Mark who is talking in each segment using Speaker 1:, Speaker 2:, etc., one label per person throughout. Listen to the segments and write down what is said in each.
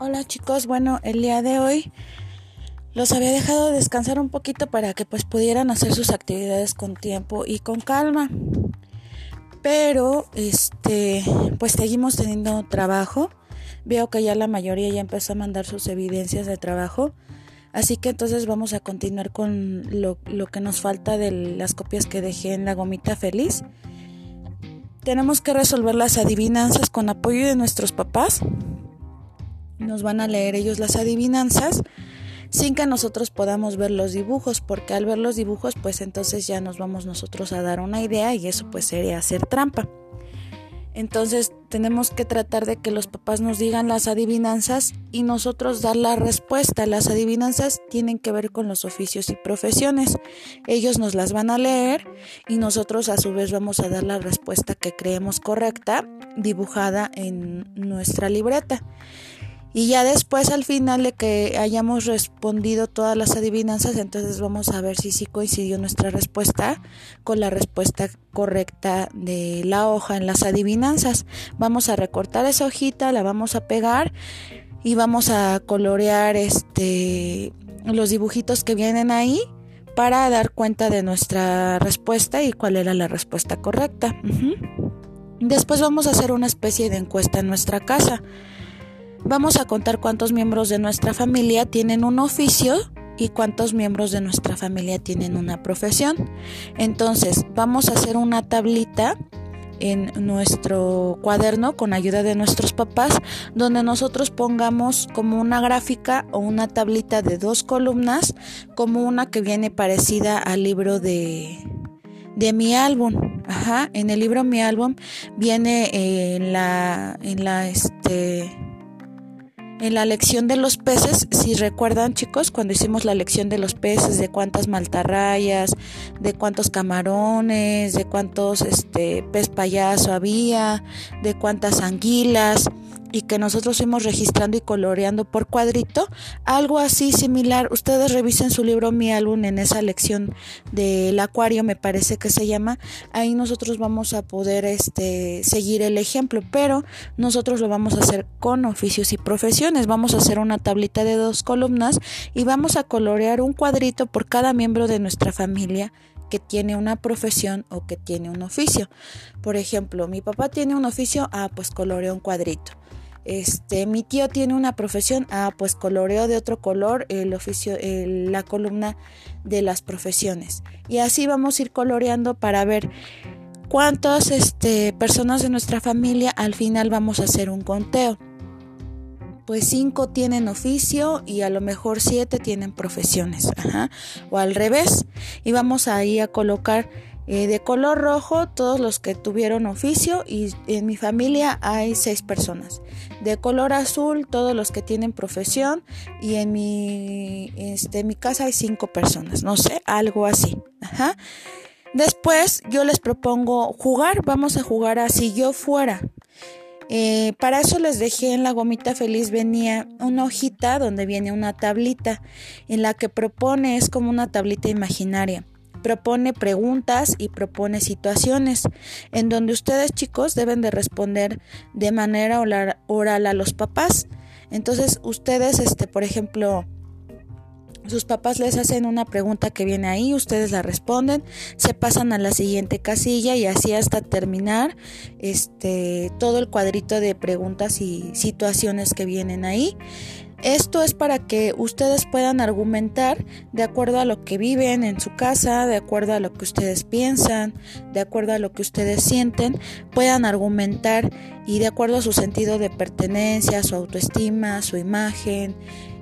Speaker 1: Hola chicos, bueno, el día de hoy los había dejado descansar un poquito para que pues pudieran hacer sus actividades con tiempo y con calma. Pero este, pues seguimos teniendo trabajo. Veo que ya la mayoría ya empezó a mandar sus evidencias de trabajo. Así que entonces vamos a continuar con lo, lo que nos falta de las copias que dejé en la gomita feliz. Tenemos que resolver las adivinanzas con apoyo de nuestros papás nos van a leer ellos las adivinanzas sin que nosotros podamos ver los dibujos, porque al ver los dibujos pues entonces ya nos vamos nosotros a dar una idea y eso pues sería hacer trampa. Entonces tenemos que tratar de que los papás nos digan las adivinanzas y nosotros dar la respuesta. Las adivinanzas tienen que ver con los oficios y profesiones. Ellos nos las van a leer y nosotros a su vez vamos a dar la respuesta que creemos correcta dibujada en nuestra libreta. Y ya después al final de que hayamos respondido todas las adivinanzas, entonces vamos a ver si sí coincidió nuestra respuesta con la respuesta correcta de la hoja en las adivinanzas. Vamos a recortar esa hojita, la vamos a pegar y vamos a colorear este los dibujitos que vienen ahí para dar cuenta de nuestra respuesta y cuál era la respuesta correcta. Después vamos a hacer una especie de encuesta en nuestra casa vamos a contar cuántos miembros de nuestra familia tienen un oficio y cuántos miembros de nuestra familia tienen una profesión. Entonces, vamos a hacer una tablita en nuestro cuaderno con ayuda de nuestros papás donde nosotros pongamos como una gráfica o una tablita de dos columnas como una que viene parecida al libro de de mi álbum. Ajá, en el libro mi álbum viene eh, en la en la este en la lección de los peces, si recuerdan chicos, cuando hicimos la lección de los peces, de cuántas maltarrayas, de cuántos camarones, de cuántos este pez payaso había, de cuántas anguilas, y que nosotros fuimos registrando y coloreando por cuadrito, algo así similar. Ustedes revisen su libro Mi álbum en esa lección del acuario, me parece que se llama. Ahí nosotros vamos a poder este seguir el ejemplo, pero nosotros lo vamos a hacer con oficios y profesiones. Vamos a hacer una tablita de dos columnas y vamos a colorear un cuadrito por cada miembro de nuestra familia que tiene una profesión o que tiene un oficio. Por ejemplo, mi papá tiene un oficio, ah, pues coloreo un cuadrito. Este, mi tío tiene una profesión, ah, pues coloreo de otro color el oficio, la columna de las profesiones. Y así vamos a ir coloreando para ver cuántas este, personas de nuestra familia al final vamos a hacer un conteo. Pues cinco tienen oficio y a lo mejor siete tienen profesiones, o al revés. Y vamos ahí a colocar eh, de color rojo todos los que tuvieron oficio y en mi familia hay seis personas. De color azul todos los que tienen profesión y en mi, este, mi casa hay cinco personas, no sé, algo así. Después yo les propongo jugar, vamos a jugar a si yo fuera. Eh, para eso les dejé en la gomita feliz venía una hojita donde viene una tablita en la que propone, es como una tablita imaginaria propone preguntas y propone situaciones en donde ustedes chicos deben de responder de manera oral, a los papás. Entonces ustedes, este, por ejemplo, sus papás les hacen una pregunta que viene ahí, ustedes la responden, se pasan a la siguiente casilla y así hasta terminar este todo el cuadrito de preguntas y situaciones que vienen ahí. Esto es para que ustedes puedan argumentar de acuerdo a lo que viven en su casa, de acuerdo a lo que ustedes piensan, de acuerdo a lo que ustedes sienten, puedan argumentar y de acuerdo a su sentido de pertenencia, su autoestima, su imagen,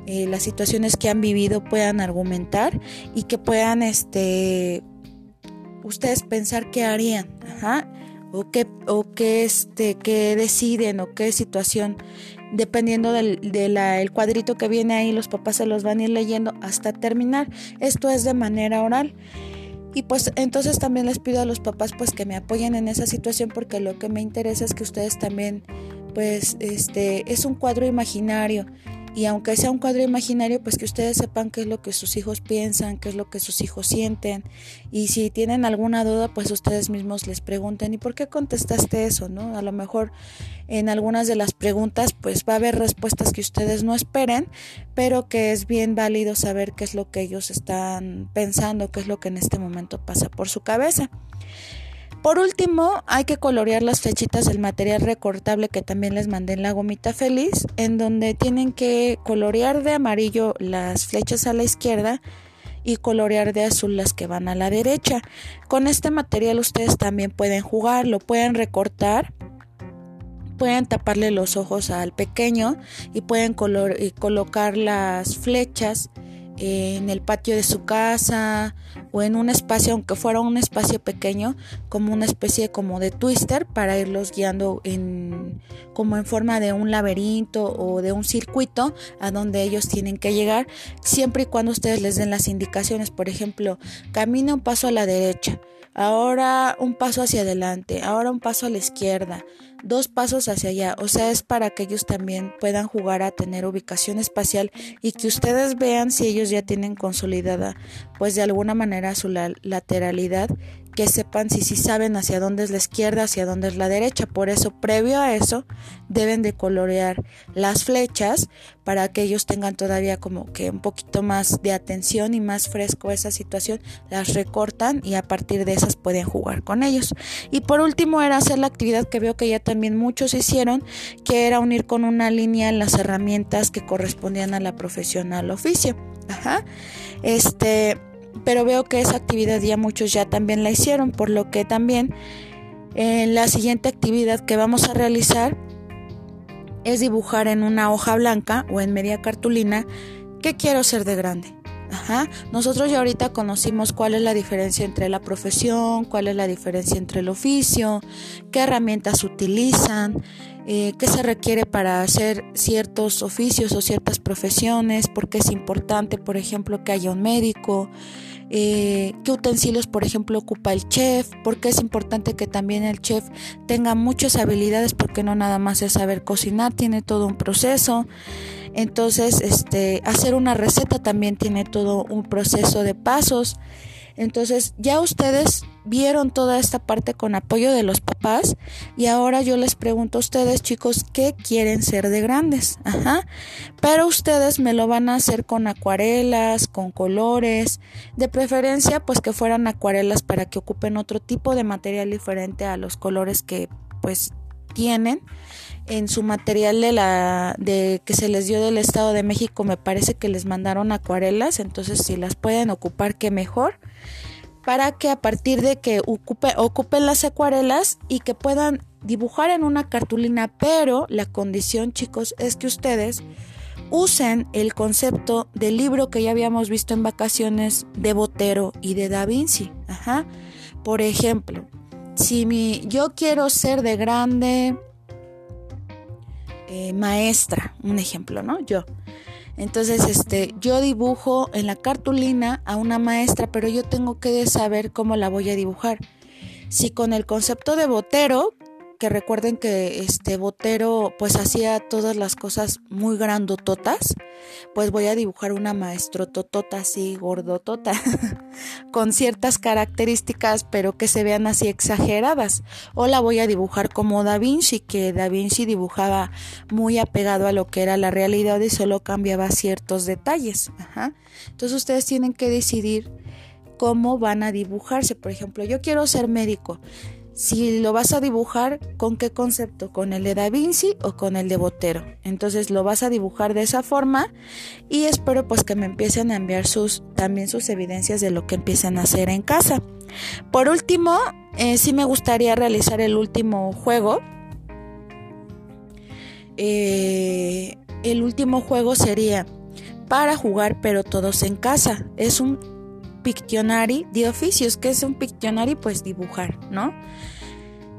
Speaker 1: eh, las situaciones que han vivido puedan argumentar y que puedan este ustedes pensar qué harían, o qué o qué este qué deciden o qué situación dependiendo del de cuadrito que viene ahí, los papás se los van a ir leyendo hasta terminar. Esto es de manera oral. Y pues entonces también les pido a los papás pues que me apoyen en esa situación porque lo que me interesa es que ustedes también pues este es un cuadro imaginario y aunque sea un cuadro imaginario, pues que ustedes sepan qué es lo que sus hijos piensan, qué es lo que sus hijos sienten y si tienen alguna duda, pues ustedes mismos les pregunten, ¿y por qué contestaste eso? ¿no? A lo mejor en algunas de las preguntas pues va a haber respuestas que ustedes no esperen, pero que es bien válido saber qué es lo que ellos están pensando, qué es lo que en este momento pasa por su cabeza. Por último, hay que colorear las flechitas del material recortable que también les mandé en la gomita feliz, en donde tienen que colorear de amarillo las flechas a la izquierda y colorear de azul las que van a la derecha. Con este material ustedes también pueden jugar, lo pueden recortar, pueden taparle los ojos al pequeño y pueden colocar las flechas en el patio de su casa o en un espacio, aunque fuera un espacio pequeño, como una especie como de twister para irlos guiando en como en forma de un laberinto o de un circuito a donde ellos tienen que llegar, siempre y cuando ustedes les den las indicaciones, por ejemplo, camina un paso a la derecha, ahora un paso hacia adelante, ahora un paso a la izquierda, dos pasos hacia allá. O sea, es para que ellos también puedan jugar a tener ubicación espacial y que ustedes vean si ellos ya tienen consolidada, pues de alguna manera su lateralidad que sepan si sí saben hacia dónde es la izquierda, hacia dónde es la derecha. Por eso, previo a eso, deben de colorear las flechas para que ellos tengan todavía como que un poquito más de atención y más fresco esa situación. Las recortan y a partir de esas pueden jugar con ellos. Y por último era hacer la actividad que veo que ya también muchos hicieron, que era unir con una línea las herramientas que correspondían a la profesión, al oficio. Ajá. Este pero veo que esa actividad ya muchos ya también la hicieron, por lo que también en la siguiente actividad que vamos a realizar es dibujar en una hoja blanca o en media cartulina qué quiero ser de grande. Ajá. Nosotros ya ahorita conocimos cuál es la diferencia entre la profesión, cuál es la diferencia entre el oficio, qué herramientas utilizan, eh, qué se requiere para hacer ciertos oficios o ciertas profesiones, por qué es importante, por ejemplo, que haya un médico, eh, qué utensilios, por ejemplo, ocupa el chef, por qué es importante que también el chef tenga muchas habilidades, porque no nada más es saber cocinar, tiene todo un proceso. Entonces, este, hacer una receta también tiene todo un proceso de pasos. Entonces, ya ustedes vieron toda esta parte con apoyo de los papás y ahora yo les pregunto a ustedes, chicos, ¿qué quieren ser de grandes? Ajá. Pero ustedes me lo van a hacer con acuarelas, con colores, de preferencia pues que fueran acuarelas para que ocupen otro tipo de material diferente a los colores que pues tienen en su material de la de que se les dio del Estado de México me parece que les mandaron acuarelas entonces si las pueden ocupar qué mejor para que a partir de que ocupe, ocupen las acuarelas y que puedan dibujar en una cartulina pero la condición chicos es que ustedes usen el concepto del libro que ya habíamos visto en vacaciones de Botero y de Da Vinci. Ajá. Por ejemplo, si mi, yo quiero ser de grande eh, maestra, un ejemplo, ¿no? Yo. Entonces, este, yo dibujo en la cartulina a una maestra, pero yo tengo que saber cómo la voy a dibujar. Si con el concepto de botero, que recuerden que este Botero pues hacía todas las cosas muy grandototas, pues voy a dibujar una maestro totota así gordotota, con ciertas características pero que se vean así exageradas. O la voy a dibujar como Da Vinci, que Da Vinci dibujaba muy apegado a lo que era la realidad y solo cambiaba ciertos detalles. Entonces ustedes tienen que decidir cómo van a dibujarse. Por ejemplo, yo quiero ser médico si lo vas a dibujar, ¿con qué concepto? ¿Con el de Da Vinci o con el de Botero? Entonces lo vas a dibujar de esa forma y espero pues que me empiecen a enviar sus, también sus evidencias de lo que empiezan a hacer en casa. Por último, eh, sí me gustaría realizar el último juego. Eh, el último juego sería para jugar pero todos en casa. Es un Pictionary de oficios. que es un Pictionary? Pues dibujar, ¿no?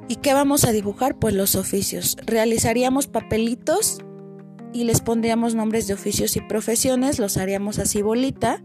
Speaker 1: ¿Y qué vamos a dibujar? Pues los oficios. Realizaríamos papelitos y les pondríamos nombres de oficios y profesiones, los haríamos así bolita.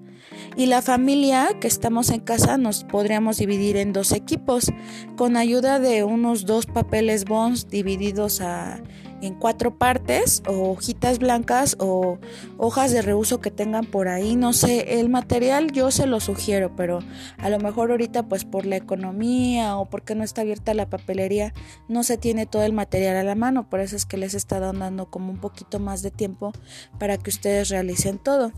Speaker 1: Y la familia que estamos en casa nos podríamos dividir en dos equipos con ayuda de unos dos papeles bonds divididos a en cuatro partes o hojitas blancas o hojas de reuso que tengan por ahí. No sé, el material yo se lo sugiero, pero a lo mejor ahorita pues por la economía o porque no está abierta la papelería no se tiene todo el material a la mano. Por eso es que les estado dando como un poquito más de tiempo para que ustedes realicen todo.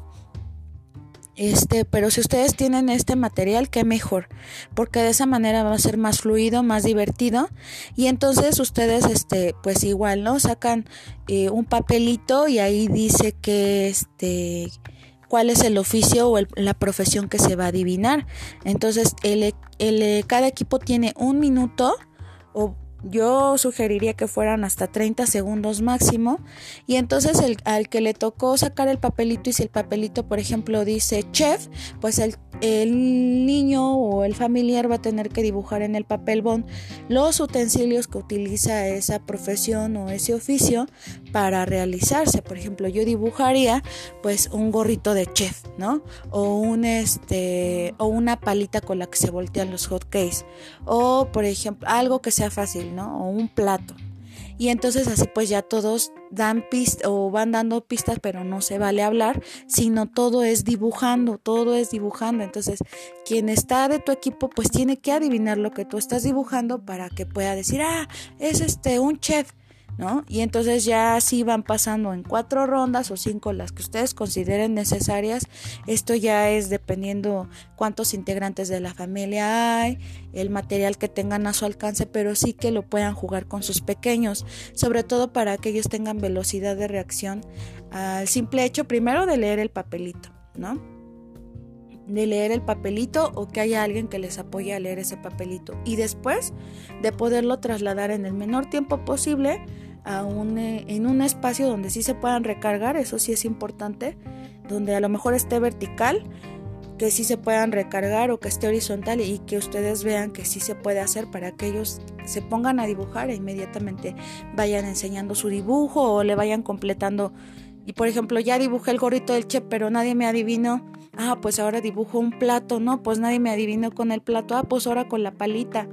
Speaker 1: Este, pero si ustedes tienen este material, qué mejor, porque de esa manera va a ser más fluido, más divertido y entonces ustedes, este, pues igual, ¿no? Sacan eh, un papelito y ahí dice que, este, cuál es el oficio o la profesión que se va a adivinar. Entonces, el, el, cada equipo tiene un minuto o yo sugeriría que fueran hasta 30 segundos máximo. Y entonces el, al que le tocó sacar el papelito y si el papelito, por ejemplo, dice chef, pues el, el familiar va a tener que dibujar en el papel bond los utensilios que utiliza esa profesión o ese oficio para realizarse. Por ejemplo, yo dibujaría pues un gorrito de chef, ¿no? O un este o una palita con la que se voltean los hot cakes o por ejemplo, algo que sea fácil, ¿no? O un plato. Y entonces así pues ya todos dan pistas o van dando pistas, pero no se vale hablar, sino todo es dibujando, todo es dibujando. Entonces, quien está de tu equipo pues tiene que adivinar lo que tú estás dibujando para que pueda decir, ah, es este un chef. Y entonces ya así van pasando en cuatro rondas o cinco las que ustedes consideren necesarias. Esto ya es dependiendo cuántos integrantes de la familia hay, el material que tengan a su alcance, pero sí que lo puedan jugar con sus pequeños, sobre todo para que ellos tengan velocidad de reacción al simple hecho primero de leer el papelito, ¿no? de leer el papelito o que haya alguien que les apoye a leer ese papelito y después de poderlo trasladar en el menor tiempo posible eh, en un espacio donde sí se puedan recargar, eso sí es importante, donde a lo mejor esté vertical, que sí se puedan recargar o que esté horizontal y que ustedes vean que sí se puede hacer para que ellos se pongan a dibujar e inmediatamente vayan enseñando su dibujo o le vayan completando. Y por ejemplo, ya dibujé el gorrito del chef, pero nadie me adivinó. Ah, pues ahora dibujo un plato, no, pues nadie me adivinó con el plato. Ah, pues ahora con la palita.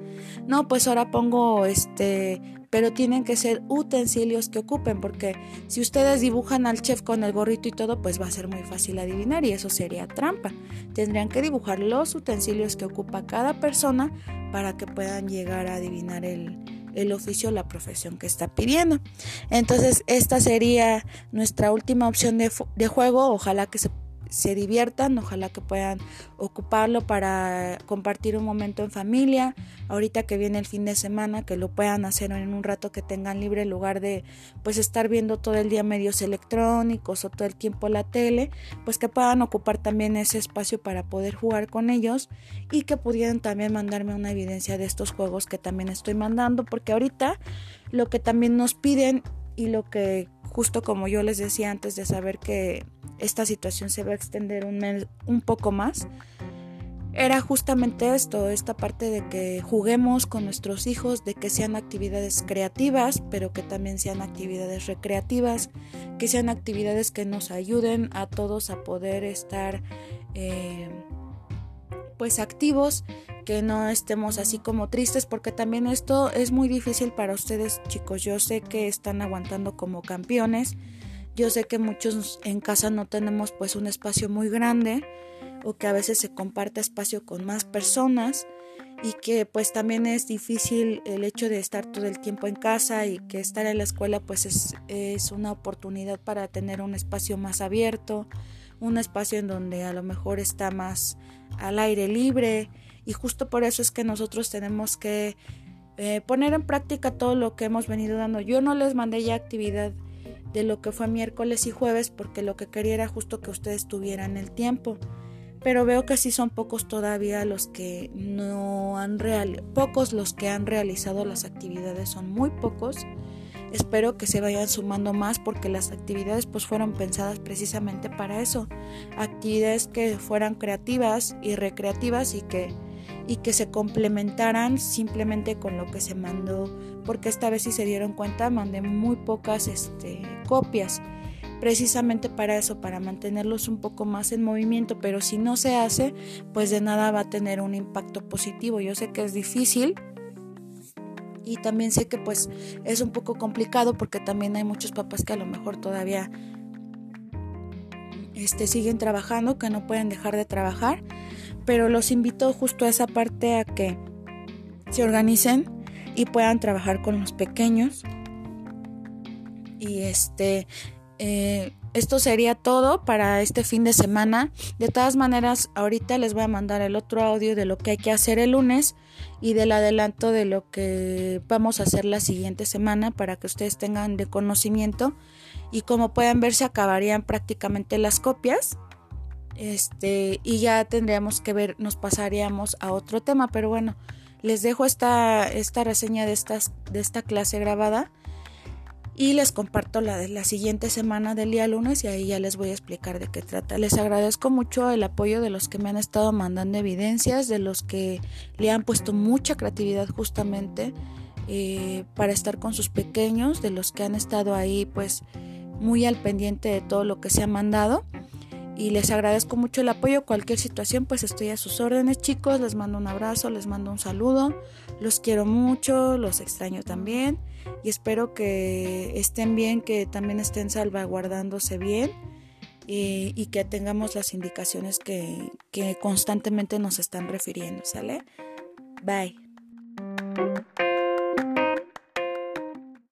Speaker 1: No, pues ahora pongo este pero tienen que ser utensilios que ocupen, porque si ustedes dibujan al chef con el gorrito y todo, pues va a ser muy fácil adivinar y eso sería trampa. Tendrían que dibujar los utensilios que ocupa cada persona para que puedan llegar a adivinar el, el oficio o la profesión que está pidiendo. Entonces, esta sería nuestra última opción de, de juego. Ojalá que se se diviertan, ojalá que puedan ocuparlo para compartir un momento en familia, ahorita que viene el fin de semana, que lo puedan hacer en un rato que tengan libre en lugar de pues estar viendo todo el día medios electrónicos o todo el tiempo la tele, pues que puedan ocupar también ese espacio para poder jugar con ellos y que pudieran también mandarme una evidencia de estos juegos que también estoy mandando, porque ahorita lo que también nos piden y lo que justo como yo les decía antes de saber que esta situación se va a extender un, un poco más, era justamente esto, esta parte de que juguemos con nuestros hijos, de que sean actividades creativas, pero que también sean actividades recreativas, que sean actividades que nos ayuden a todos a poder estar eh, pues activos, que no estemos así como tristes, porque también esto es muy difícil para ustedes chicos, yo sé que están aguantando como campeones, yo sé que muchos en casa no tenemos pues un espacio muy grande o que a veces se comparte espacio con más personas y que pues también es difícil el hecho de estar todo el tiempo en casa y que estar en la escuela pues es, es una oportunidad para tener un espacio más abierto, un espacio en donde a lo mejor está más al aire libre y justo por eso es que nosotros tenemos que eh, poner en práctica todo lo que hemos venido dando. Yo no les mandé ya actividad de lo que fue miércoles y jueves porque lo que quería era justo que ustedes tuvieran el tiempo. Pero veo que sí son pocos todavía los que no han real pocos los que han realizado las actividades, son muy pocos. Espero que se vayan sumando más porque las actividades pues fueron pensadas precisamente para eso. Actividades que fueran creativas y recreativas y que y que se complementaran simplemente con lo que se mandó, porque esta vez si se dieron cuenta mandé muy pocas este, copias, precisamente para eso, para mantenerlos un poco más en movimiento, pero si no se hace, pues de nada va a tener un impacto positivo. Yo sé que es difícil, Y también sé que pues es un poco complicado porque también hay muchos papás que a lo mejor todavía este, siguen trabajando, que no pueden dejar de trabajar. Pero los invito justo a esa parte a que se organicen y puedan trabajar con los pequeños. Y este, eh, esto sería todo para este fin de semana. De todas maneras, ahorita les voy a mandar el otro audio de lo que hay que hacer el lunes y del adelanto de lo que vamos a hacer la siguiente semana para que ustedes tengan de conocimiento. Y como pueden ver, se acabarían prácticamente las copias. Este, y ya tendríamos que ver, nos pasaríamos a otro tema. Pero bueno, les dejo esta, esta reseña de, estas, de esta clase grabada y les comparto la de la siguiente semana del día lunes y ahí ya les voy a explicar de qué trata. Les agradezco mucho el apoyo de los que me han estado mandando evidencias, de los que le han puesto mucha creatividad justamente eh, para estar con sus pequeños, de los que han estado ahí pues muy al pendiente de todo lo que se ha mandado y les agradezco mucho el apoyo. Cualquier situación, pues estoy a sus órdenes, chicos. Les mando un abrazo, les mando un saludo. Los quiero mucho, los extraño también y espero que estén bien, que también estén salvaguardándose bien y, que tengamos las indicaciones que, que constantemente nos están refiriendo, ¿sale? Bye.